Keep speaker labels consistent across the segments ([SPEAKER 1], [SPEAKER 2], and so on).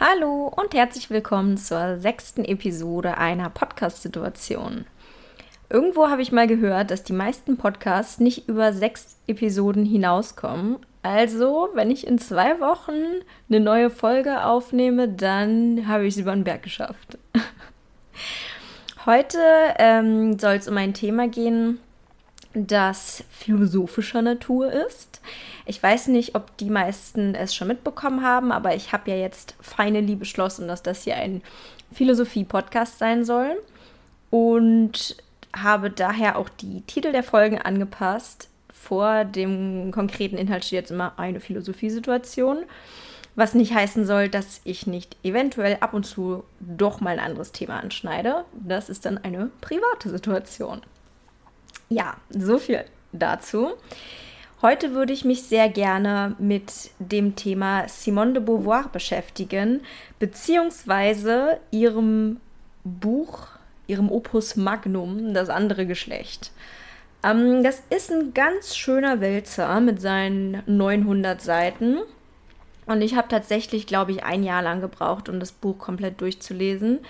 [SPEAKER 1] Hallo und herzlich willkommen zur sechsten Episode einer Podcast-Situation. Irgendwo habe ich mal gehört, dass die meisten Podcasts nicht über sechs Episoden hinauskommen. Also, wenn ich in zwei Wochen eine neue Folge aufnehme, dann habe ich es über den Berg geschafft. Heute ähm, soll es um ein Thema gehen, das philosophischer Natur ist. Ich weiß nicht, ob die meisten es schon mitbekommen haben, aber ich habe ja jetzt finally beschlossen, dass das hier ein Philosophie-Podcast sein soll und habe daher auch die Titel der Folgen angepasst. Vor dem konkreten Inhalt steht jetzt immer eine Philosophiesituation, was nicht heißen soll, dass ich nicht eventuell ab und zu doch mal ein anderes Thema anschneide. Das ist dann eine private Situation. Ja, so viel dazu. Heute würde ich mich sehr gerne mit dem Thema Simone de Beauvoir beschäftigen, beziehungsweise ihrem Buch, ihrem Opus Magnum, das andere Geschlecht. Ähm, das ist ein ganz schöner Wälzer mit seinen 900 Seiten. Und ich habe tatsächlich, glaube ich, ein Jahr lang gebraucht, um das Buch komplett durchzulesen.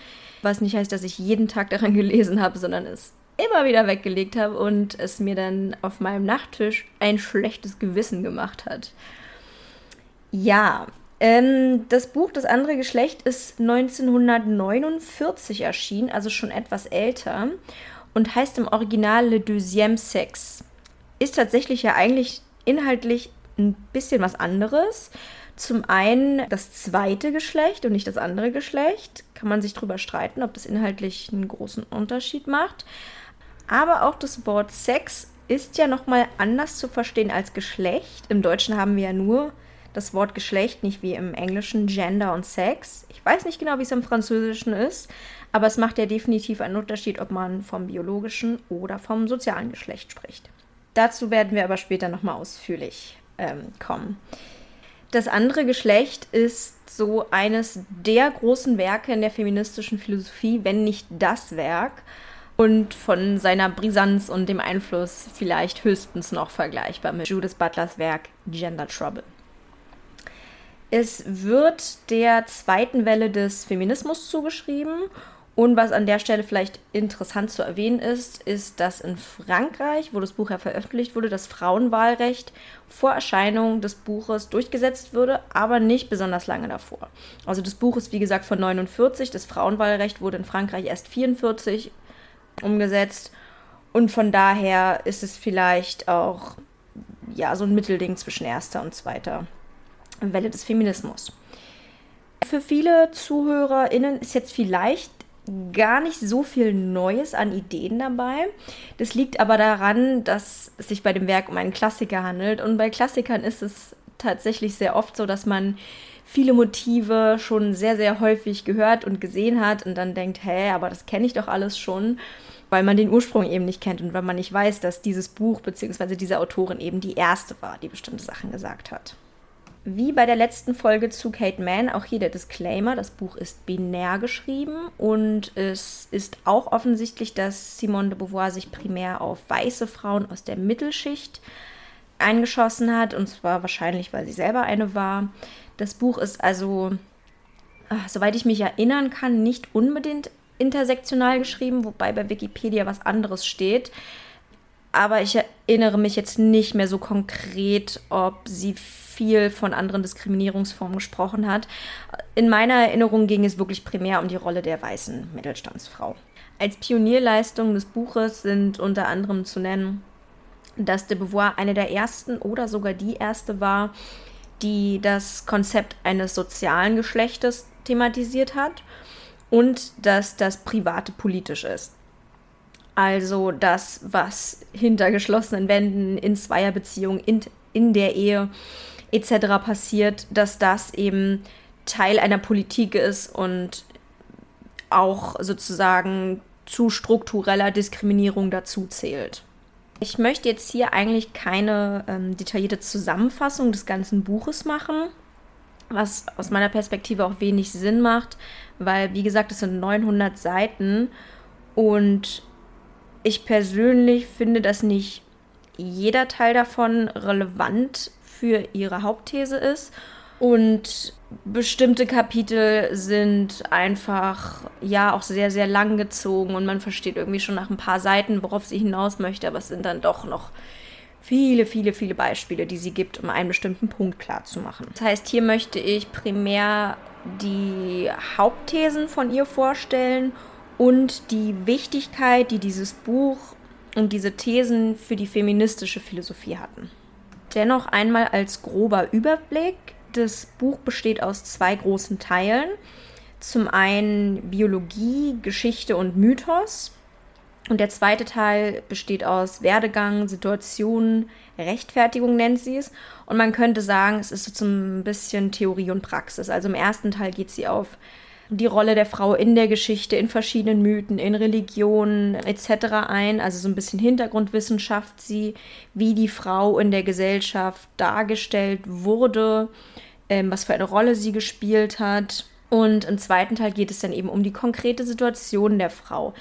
[SPEAKER 1] Was nicht heißt, dass ich jeden Tag daran gelesen habe, sondern es immer wieder weggelegt habe und es mir dann auf meinem Nachttisch ein schlechtes Gewissen gemacht hat. Ja, ähm, das Buch Das andere Geschlecht ist 1949 erschienen, also schon etwas älter und heißt im Original Le Deuxième Sexe. Ist tatsächlich ja eigentlich inhaltlich ein bisschen was anderes. Zum einen das zweite Geschlecht und nicht das andere Geschlecht. Kann man sich darüber streiten, ob das inhaltlich einen großen Unterschied macht. Aber auch das Wort Sex ist ja nochmal anders zu verstehen als Geschlecht. Im Deutschen haben wir ja nur das Wort Geschlecht, nicht wie im Englischen Gender und Sex. Ich weiß nicht genau, wie es im Französischen ist, aber es macht ja definitiv einen Unterschied, ob man vom biologischen oder vom sozialen Geschlecht spricht. Dazu werden wir aber später nochmal ausführlich ähm, kommen. Das andere Geschlecht ist so eines der großen Werke in der feministischen Philosophie, wenn nicht das Werk und von seiner Brisanz und dem Einfluss vielleicht höchstens noch vergleichbar mit Judith Butlers Werk Gender Trouble. Es wird der zweiten Welle des Feminismus zugeschrieben und was an der Stelle vielleicht interessant zu erwähnen ist, ist, dass in Frankreich, wo das Buch ja veröffentlicht wurde, das Frauenwahlrecht vor Erscheinung des Buches durchgesetzt wurde, aber nicht besonders lange davor. Also das Buch ist wie gesagt von 49, das Frauenwahlrecht wurde in Frankreich erst 44 umgesetzt. Und von daher ist es vielleicht auch ja, so ein Mittelding zwischen erster und zweiter Welle des Feminismus. Für viele ZuhörerInnen ist jetzt vielleicht gar nicht so viel Neues an Ideen dabei. Das liegt aber daran, dass es sich bei dem Werk um einen Klassiker handelt. Und bei Klassikern ist es tatsächlich sehr oft so, dass man viele Motive schon sehr, sehr häufig gehört und gesehen hat und dann denkt, hä, aber das kenne ich doch alles schon, weil man den Ursprung eben nicht kennt und weil man nicht weiß, dass dieses Buch bzw. diese Autorin eben die erste war, die bestimmte Sachen gesagt hat. Wie bei der letzten Folge zu Kate Mann, auch hier der Disclaimer, das Buch ist binär geschrieben und es ist auch offensichtlich, dass Simone de Beauvoir sich primär auf weiße Frauen aus der Mittelschicht eingeschossen hat und zwar wahrscheinlich, weil sie selber eine war. Das Buch ist also, ach, soweit ich mich erinnern kann, nicht unbedingt intersektional geschrieben, wobei bei Wikipedia was anderes steht. Aber ich erinnere mich jetzt nicht mehr so konkret, ob sie viel von anderen Diskriminierungsformen gesprochen hat. In meiner Erinnerung ging es wirklich primär um die Rolle der weißen Mittelstandsfrau. Als Pionierleistungen des Buches sind unter anderem zu nennen, dass de Beauvoir eine der ersten oder sogar die erste war, die das Konzept eines sozialen Geschlechtes thematisiert hat und dass das Private politisch ist. Also das, was hinter geschlossenen Wänden in Zweierbeziehungen, in, in der Ehe etc. passiert, dass das eben Teil einer Politik ist und auch sozusagen zu struktureller Diskriminierung dazu zählt. Ich möchte jetzt hier eigentlich keine ähm, detaillierte Zusammenfassung des ganzen Buches machen, was aus meiner Perspektive auch wenig Sinn macht, weil, wie gesagt, es sind 900 Seiten und ich persönlich finde, dass nicht jeder Teil davon relevant für ihre Hauptthese ist Und bestimmte Kapitel sind einfach, ja, auch sehr, sehr lang gezogen und man versteht irgendwie schon nach ein paar Seiten, worauf sie hinaus möchte, aber es sind dann doch noch viele, viele, viele Beispiele, die sie gibt, um einen bestimmten Punkt klarzumachen. Das heißt, hier möchte ich primär die Hauptthesen von ihr vorstellen und die Wichtigkeit, die dieses Buch und diese Thesen für die feministische Philosophie hatten. Dennoch einmal als grober Überblick. Das Buch besteht aus zwei großen Teilen. Zum einen Biologie, Geschichte und Mythos. Und der zweite Teil besteht aus Werdegang, Situation, Rechtfertigung nennt sie es. Und man könnte sagen, es ist so ein bisschen Theorie und Praxis. Also im ersten Teil geht sie auf die Rolle der Frau in der Geschichte, in verschiedenen Mythen, in Religionen etc. ein. Also so ein bisschen Hintergrundwissenschaft sie, wie die Frau in der Gesellschaft dargestellt wurde, ähm, was für eine Rolle sie gespielt hat. Und im zweiten Teil geht es dann eben um die konkrete Situation der Frau.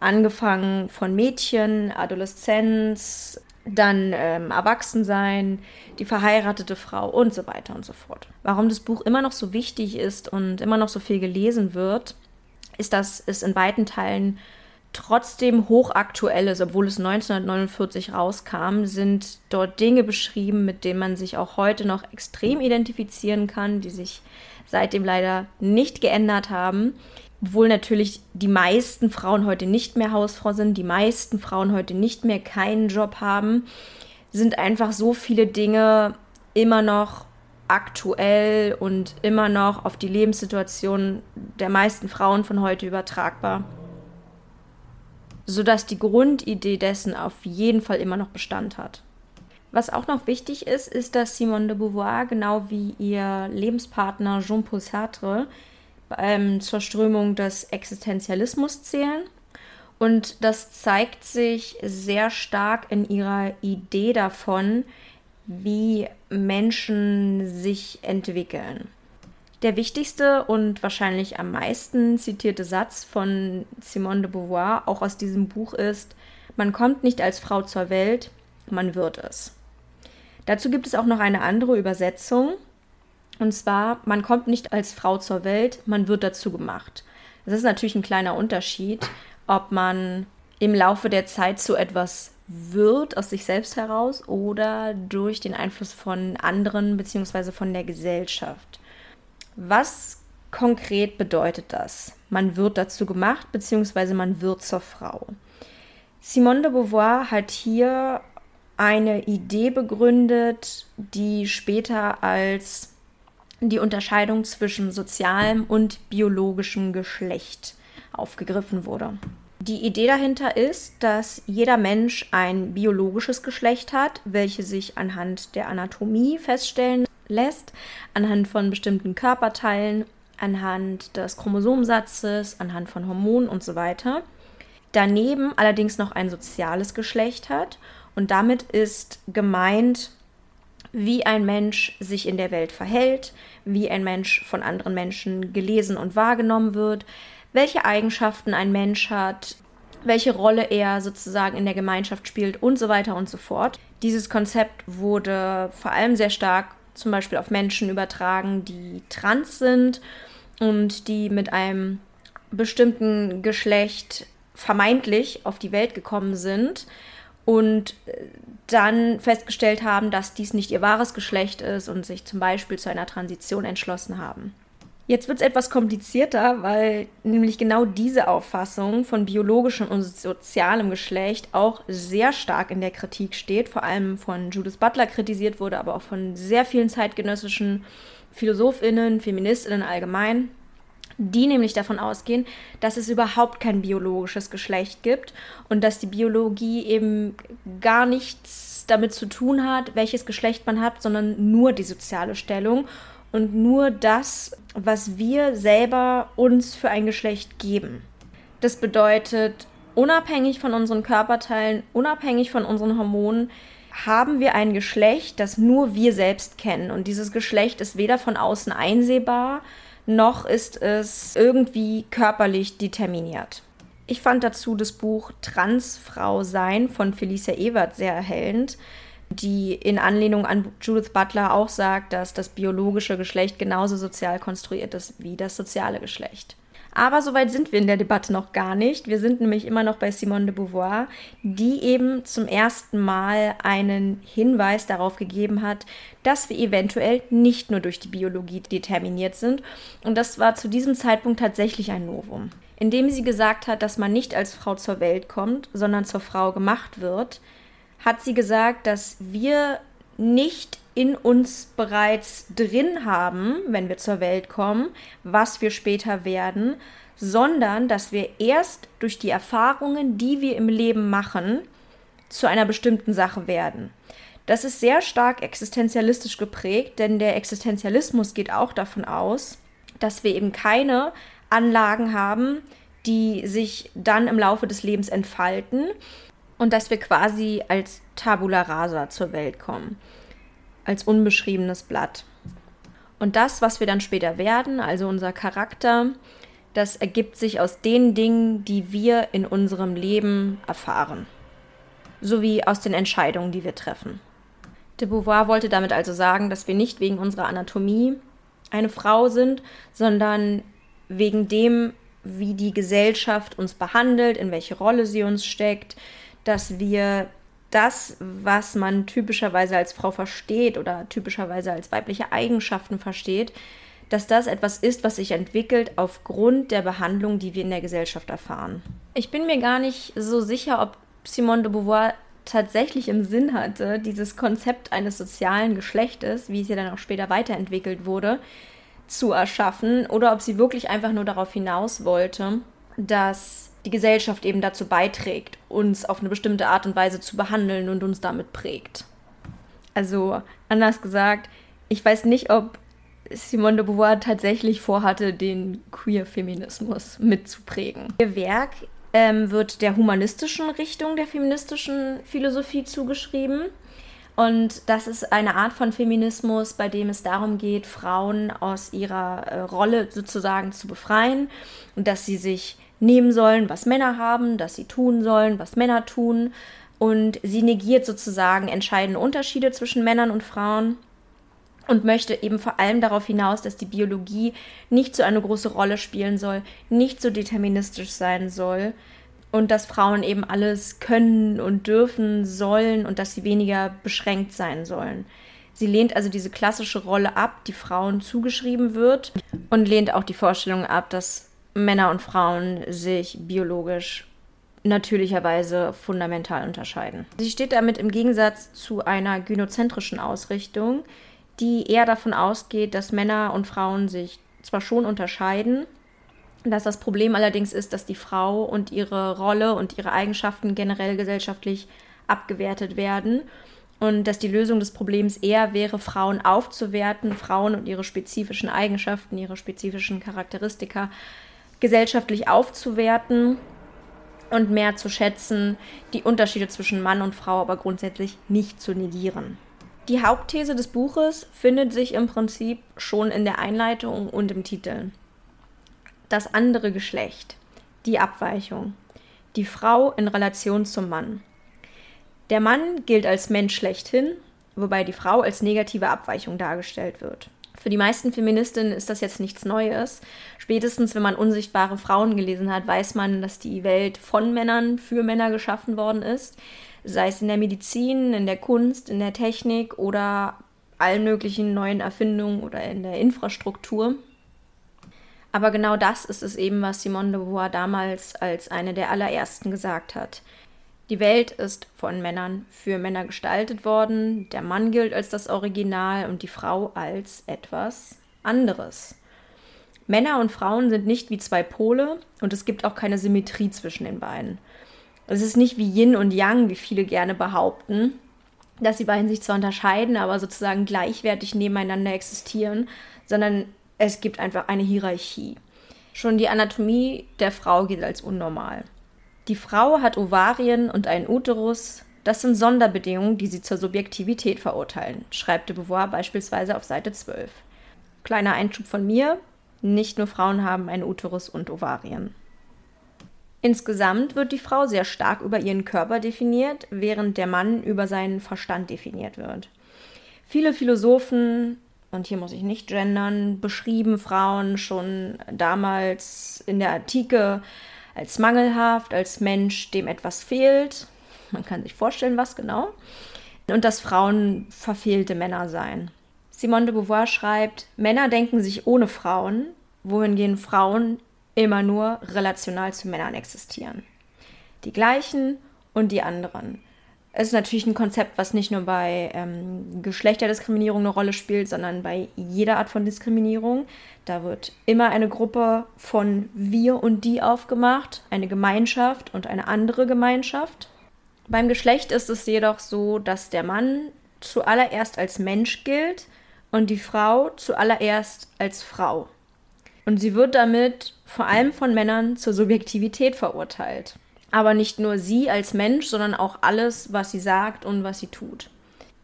[SPEAKER 1] Angefangen von Mädchen, Adoleszenz, dann ähm, Erwachsensein, die verheiratete Frau und so weiter und so fort. Warum das Buch immer noch so wichtig ist und immer noch so viel gelesen wird, ist, dass es in weiten Teilen trotzdem hochaktuell ist, obwohl es 1949 rauskam, sind dort Dinge beschrieben, mit denen man sich auch heute noch extrem identifizieren kann, die sich seitdem leider nicht geändert haben obwohl natürlich die meisten Frauen heute nicht mehr Hausfrau sind, die meisten Frauen heute nicht mehr keinen Job haben, sind einfach so viele Dinge immer noch aktuell und immer noch auf die Lebenssituation der meisten Frauen von heute übertragbar. Sodass die Grundidee dessen auf jeden Fall immer noch Bestand hat. Was auch noch wichtig ist, ist, dass Simone de Beauvoir, genau wie ihr Lebenspartner Jean-Paul Sartre, ähm, zur Strömung des Existenzialismus zählen. Und das zeigt sich sehr stark in ihrer Idee davon, wie Menschen sich entwickeln. Der wichtigste und wahrscheinlich am meisten zitierte Satz von Simone de Beauvoir, auch aus diesem Buch, ist, man kommt nicht als Frau zur Welt, man wird es. Dazu gibt es auch noch eine andere Übersetzung, und zwar, man kommt nicht als Frau zur Welt, man wird dazu gemacht. Das ist natürlich ein kleiner Unterschied, ob man im Laufe der Zeit zu etwas wird aus sich selbst heraus oder durch den Einfluss von anderen bzw. von der Gesellschaft. Was konkret bedeutet das? Man wird dazu gemacht bzw. man wird zur Frau. Simone de Beauvoir hat hier eine Idee begründet, die später als die Unterscheidung zwischen sozialem und biologischem Geschlecht aufgegriffen wurde. Die Idee dahinter ist, dass jeder Mensch ein biologisches Geschlecht hat, welches sich anhand der Anatomie feststellen lässt, anhand von bestimmten Körperteilen, anhand des Chromosomsatzes, anhand von Hormonen und so weiter. Daneben allerdings noch ein soziales Geschlecht hat und damit ist gemeint wie ein Mensch sich in der Welt verhält, wie ein Mensch von anderen Menschen gelesen und wahrgenommen wird, welche Eigenschaften ein Mensch hat, welche Rolle er sozusagen in der Gemeinschaft spielt und so weiter und so fort. Dieses Konzept wurde vor allem sehr stark zum Beispiel auf Menschen übertragen, die trans sind und die mit einem bestimmten Geschlecht vermeintlich auf die Welt gekommen sind und äh, dann festgestellt haben, dass dies nicht ihr wahres Geschlecht ist und sich zum Beispiel zu einer Transition entschlossen haben. Jetzt wird es etwas komplizierter, weil nämlich genau diese Auffassung von biologischem und sozialem Geschlecht auch sehr stark in der Kritik steht, vor allem von Judith Butler kritisiert wurde, aber auch von sehr vielen zeitgenössischen Philosophinnen, Feministinnen allgemein die nämlich davon ausgehen, dass es überhaupt kein biologisches Geschlecht gibt und dass die Biologie eben gar nichts damit zu tun hat, welches Geschlecht man hat, sondern nur die soziale Stellung und nur das, was wir selber uns für ein Geschlecht geben. Das bedeutet, unabhängig von unseren Körperteilen, unabhängig von unseren Hormonen, haben wir ein Geschlecht, das nur wir selbst kennen. Und dieses Geschlecht ist weder von außen einsehbar, noch ist es irgendwie körperlich determiniert. Ich fand dazu das Buch Transfrau sein von Felicia Ewert sehr erhellend. Die in Anlehnung an Judith Butler auch sagt, dass das biologische Geschlecht genauso sozial konstruiert ist wie das soziale Geschlecht. Aber soweit sind wir in der Debatte noch gar nicht. Wir sind nämlich immer noch bei Simone de Beauvoir, die eben zum ersten Mal einen Hinweis darauf gegeben hat, dass wir eventuell nicht nur durch die Biologie determiniert sind. Und das war zu diesem Zeitpunkt tatsächlich ein Novum. Indem sie gesagt hat, dass man nicht als Frau zur Welt kommt, sondern zur Frau gemacht wird, hat sie gesagt, dass wir nicht in uns bereits drin haben, wenn wir zur Welt kommen, was wir später werden, sondern dass wir erst durch die Erfahrungen, die wir im Leben machen, zu einer bestimmten Sache werden. Das ist sehr stark existenzialistisch geprägt, denn der Existenzialismus geht auch davon aus, dass wir eben keine Anlagen haben, die sich dann im Laufe des Lebens entfalten und dass wir quasi als Tabula rasa zur Welt kommen als unbeschriebenes Blatt. Und das, was wir dann später werden, also unser Charakter, das ergibt sich aus den Dingen, die wir in unserem Leben erfahren, sowie aus den Entscheidungen, die wir treffen. De Beauvoir wollte damit also sagen, dass wir nicht wegen unserer Anatomie eine Frau sind, sondern wegen dem, wie die Gesellschaft uns behandelt, in welche Rolle sie uns steckt, dass wir das, was man typischerweise als Frau versteht oder typischerweise als weibliche Eigenschaften versteht, dass das etwas ist, was sich entwickelt aufgrund der Behandlung, die wir in der Gesellschaft erfahren. Ich bin mir gar nicht so sicher, ob Simone de Beauvoir tatsächlich im Sinn hatte, dieses Konzept eines sozialen Geschlechtes, wie es ja dann auch später weiterentwickelt wurde, zu erschaffen oder ob sie wirklich einfach nur darauf hinaus wollte, dass die Gesellschaft eben dazu beiträgt, uns auf eine bestimmte Art und Weise zu behandeln und uns damit prägt. Also anders gesagt, ich weiß nicht, ob Simone de Beauvoir tatsächlich vorhatte, den Queer-Feminismus mitzuprägen. Ihr Werk ähm, wird der humanistischen Richtung der feministischen Philosophie zugeschrieben. Und das ist eine Art von Feminismus, bei dem es darum geht, Frauen aus ihrer äh, Rolle sozusagen zu befreien und dass sie sich nehmen sollen, was Männer haben, dass sie tun sollen, was Männer tun. Und sie negiert sozusagen entscheidende Unterschiede zwischen Männern und Frauen und möchte eben vor allem darauf hinaus, dass die Biologie nicht so eine große Rolle spielen soll, nicht so deterministisch sein soll und dass Frauen eben alles können und dürfen sollen und dass sie weniger beschränkt sein sollen. Sie lehnt also diese klassische Rolle ab, die Frauen zugeschrieben wird und lehnt auch die Vorstellung ab, dass Männer und Frauen sich biologisch natürlicherweise fundamental unterscheiden. Sie steht damit im Gegensatz zu einer gynozentrischen Ausrichtung, die eher davon ausgeht, dass Männer und Frauen sich zwar schon unterscheiden, dass das Problem allerdings ist, dass die Frau und ihre Rolle und ihre Eigenschaften generell gesellschaftlich abgewertet werden und dass die Lösung des Problems eher wäre, Frauen aufzuwerten, Frauen und ihre spezifischen Eigenschaften, ihre spezifischen Charakteristika gesellschaftlich aufzuwerten und mehr zu schätzen, die Unterschiede zwischen Mann und Frau aber grundsätzlich nicht zu negieren. Die Hauptthese des Buches findet sich im Prinzip schon in der Einleitung und im Titel. Das andere Geschlecht, die Abweichung, die Frau in Relation zum Mann. Der Mann gilt als Mensch schlechthin, wobei die Frau als negative Abweichung dargestellt wird. Für die meisten Feministinnen ist das jetzt nichts Neues. Spätestens, wenn man unsichtbare Frauen gelesen hat, weiß man, dass die Welt von Männern für Männer geschaffen worden ist. Sei es in der Medizin, in der Kunst, in der Technik oder allen möglichen neuen Erfindungen oder in der Infrastruktur. Aber genau das ist es eben, was Simone de Beauvoir damals als eine der allerersten gesagt hat. Die Welt ist von Männern für Männer gestaltet worden. Der Mann gilt als das Original und die Frau als etwas anderes. Männer und Frauen sind nicht wie zwei Pole und es gibt auch keine Symmetrie zwischen den beiden. Es ist nicht wie Yin und Yang, wie viele gerne behaupten, dass die beiden sich zwar unterscheiden, aber sozusagen gleichwertig nebeneinander existieren, sondern es gibt einfach eine Hierarchie. Schon die Anatomie der Frau gilt als unnormal. Die Frau hat Ovarien und einen Uterus. Das sind Sonderbedingungen, die sie zur Subjektivität verurteilen, schreibt de Beauvoir beispielsweise auf Seite 12. Kleiner Einschub von mir. Nicht nur Frauen haben einen Uterus und Ovarien. Insgesamt wird die Frau sehr stark über ihren Körper definiert, während der Mann über seinen Verstand definiert wird. Viele Philosophen, und hier muss ich nicht gendern, beschrieben Frauen schon damals in der Antike als mangelhaft, als Mensch, dem etwas fehlt. Man kann sich vorstellen, was genau. Und dass Frauen verfehlte Männer seien. Simone de Beauvoir schreibt, Männer denken sich ohne Frauen, wohingegen Frauen immer nur relational zu Männern existieren. Die gleichen und die anderen. Es ist natürlich ein Konzept, was nicht nur bei ähm, Geschlechterdiskriminierung eine Rolle spielt, sondern bei jeder Art von Diskriminierung. Da wird immer eine Gruppe von wir und die aufgemacht, eine Gemeinschaft und eine andere Gemeinschaft. Beim Geschlecht ist es jedoch so, dass der Mann zuallererst als Mensch gilt und die Frau zuallererst als Frau. Und sie wird damit vor allem von Männern zur Subjektivität verurteilt. Aber nicht nur sie als Mensch, sondern auch alles, was sie sagt und was sie tut.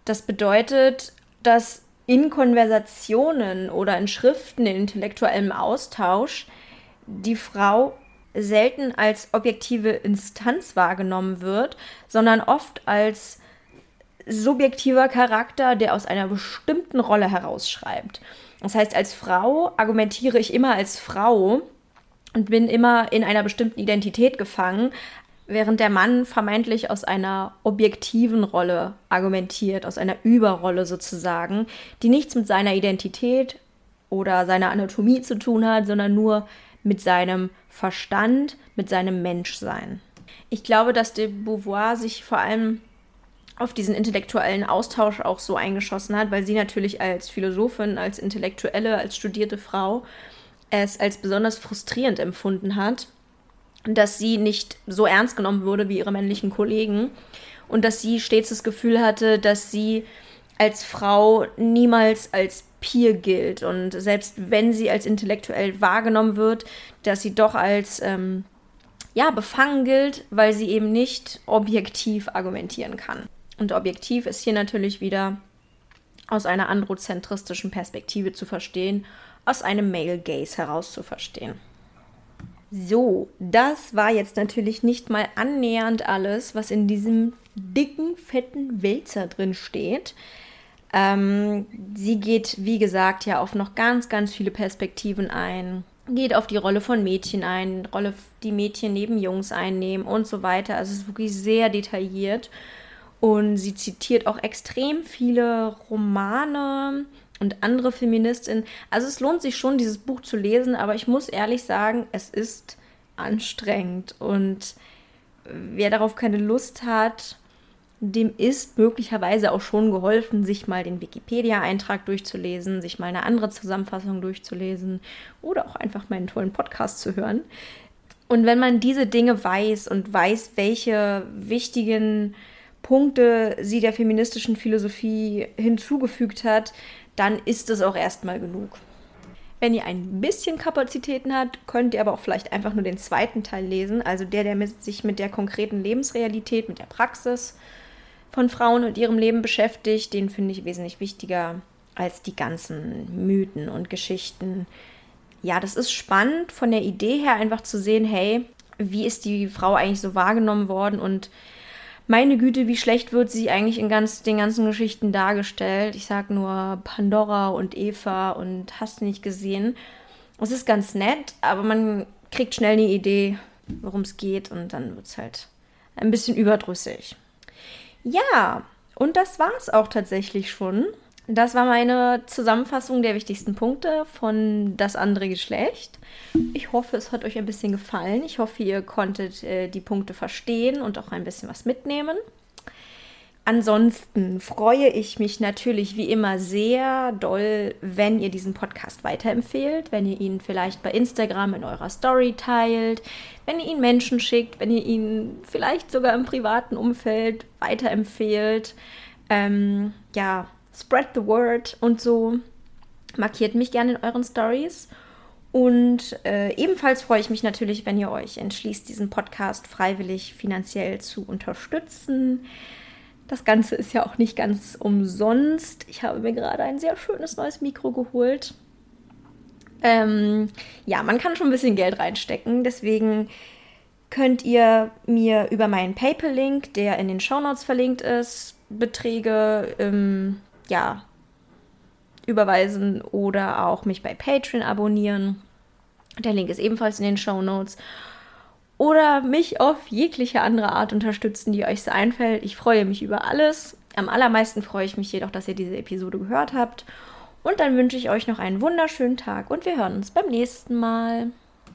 [SPEAKER 1] Das bedeutet, dass in Konversationen oder in Schriften, in intellektuellem Austausch die Frau selten als objektive Instanz wahrgenommen wird, sondern oft als subjektiver Charakter, der aus einer bestimmten Rolle herausschreibt. Das heißt, als Frau argumentiere ich immer als Frau und bin immer in einer bestimmten Identität gefangen, während der Mann vermeintlich aus einer objektiven Rolle argumentiert, aus einer Überrolle sozusagen, die nichts mit seiner Identität oder seiner Anatomie zu tun hat, sondern nur mit seinem Verstand, mit seinem Menschsein. Ich glaube, dass de Beauvoir sich vor allem auf diesen intellektuellen Austausch auch so eingeschossen hat, weil sie natürlich als Philosophin, als Intellektuelle, als studierte Frau es als besonders frustrierend empfunden hat, dass sie nicht so ernst genommen wurde wie ihre männlichen Kollegen und dass sie stets das Gefühl hatte, dass sie als Frau niemals als Peer gilt und selbst wenn sie als intellektuell wahrgenommen wird, dass sie doch als ähm, ja befangen gilt, weil sie eben nicht objektiv argumentieren kann. Und objektiv ist hier natürlich wieder aus einer androzentristischen Perspektive zu verstehen, aus einem Male Gaze heraus zu verstehen. So, das war jetzt natürlich nicht mal annähernd alles, was in diesem dicken, fetten Wälzer drin steht. Ähm, sie geht, wie gesagt, ja auf noch ganz, ganz viele Perspektiven ein. Geht auf die Rolle von Mädchen ein, Rolle, die Mädchen neben Jungs einnehmen und so weiter. Also es ist wirklich sehr detailliert. Und sie zitiert auch extrem viele Romane und andere Feministinnen. Also es lohnt sich schon, dieses Buch zu lesen, aber ich muss ehrlich sagen, es ist anstrengend. Und wer darauf keine Lust hat, dem ist möglicherweise auch schon geholfen, sich mal den Wikipedia-Eintrag durchzulesen, sich mal eine andere Zusammenfassung durchzulesen oder auch einfach meinen tollen Podcast zu hören. Und wenn man diese Dinge weiß und weiß, welche wichtigen Punkte sie der feministischen Philosophie hinzugefügt hat, dann ist es auch erstmal genug. Wenn ihr ein bisschen Kapazitäten habt, könnt ihr aber auch vielleicht einfach nur den zweiten Teil lesen, also der, der sich mit der konkreten Lebensrealität, mit der Praxis von Frauen und ihrem Leben beschäftigt, den finde ich wesentlich wichtiger als die ganzen Mythen und Geschichten. Ja, das ist spannend von der Idee her einfach zu sehen, hey, wie ist die Frau eigentlich so wahrgenommen worden und meine Güte, wie schlecht wird sie eigentlich in ganz, den ganzen Geschichten dargestellt. Ich sag nur Pandora und Eva und hast nicht gesehen. Es ist ganz nett, aber man kriegt schnell eine Idee, worum es geht und dann wird es halt ein bisschen überdrüssig. Ja, und das war es auch tatsächlich schon. Das war meine Zusammenfassung der wichtigsten Punkte von Das andere Geschlecht. Ich hoffe, es hat euch ein bisschen gefallen. Ich hoffe, ihr konntet äh, die Punkte verstehen und auch ein bisschen was mitnehmen. Ansonsten freue ich mich natürlich wie immer sehr doll, wenn ihr diesen Podcast weiterempfehlt, wenn ihr ihn vielleicht bei Instagram in eurer Story teilt, wenn ihr ihn Menschen schickt, wenn ihr ihn vielleicht sogar im privaten Umfeld weiterempfehlt. Ähm, ja, spread the word und so. Markiert mich gerne in euren Stories. Und äh, ebenfalls freue ich mich natürlich, wenn ihr euch entschließt, diesen Podcast freiwillig finanziell zu unterstützen. Das Ganze ist ja auch nicht ganz umsonst. Ich habe mir gerade ein sehr schönes neues Mikro geholt. Ähm, ja, man kann schon ein bisschen Geld reinstecken. Deswegen könnt ihr mir über meinen PayPal-Link, der in den Shownotes verlinkt ist, Beträge ähm, ja, überweisen oder auch mich bei Patreon abonnieren. Der Link ist ebenfalls in den Shownotes. Oder mich auf jegliche andere Art unterstützen, die euch so einfällt. Ich freue mich über alles. Am allermeisten freue ich mich jedoch, dass ihr diese Episode gehört habt. Und dann wünsche ich euch noch einen wunderschönen Tag und wir hören uns beim nächsten Mal.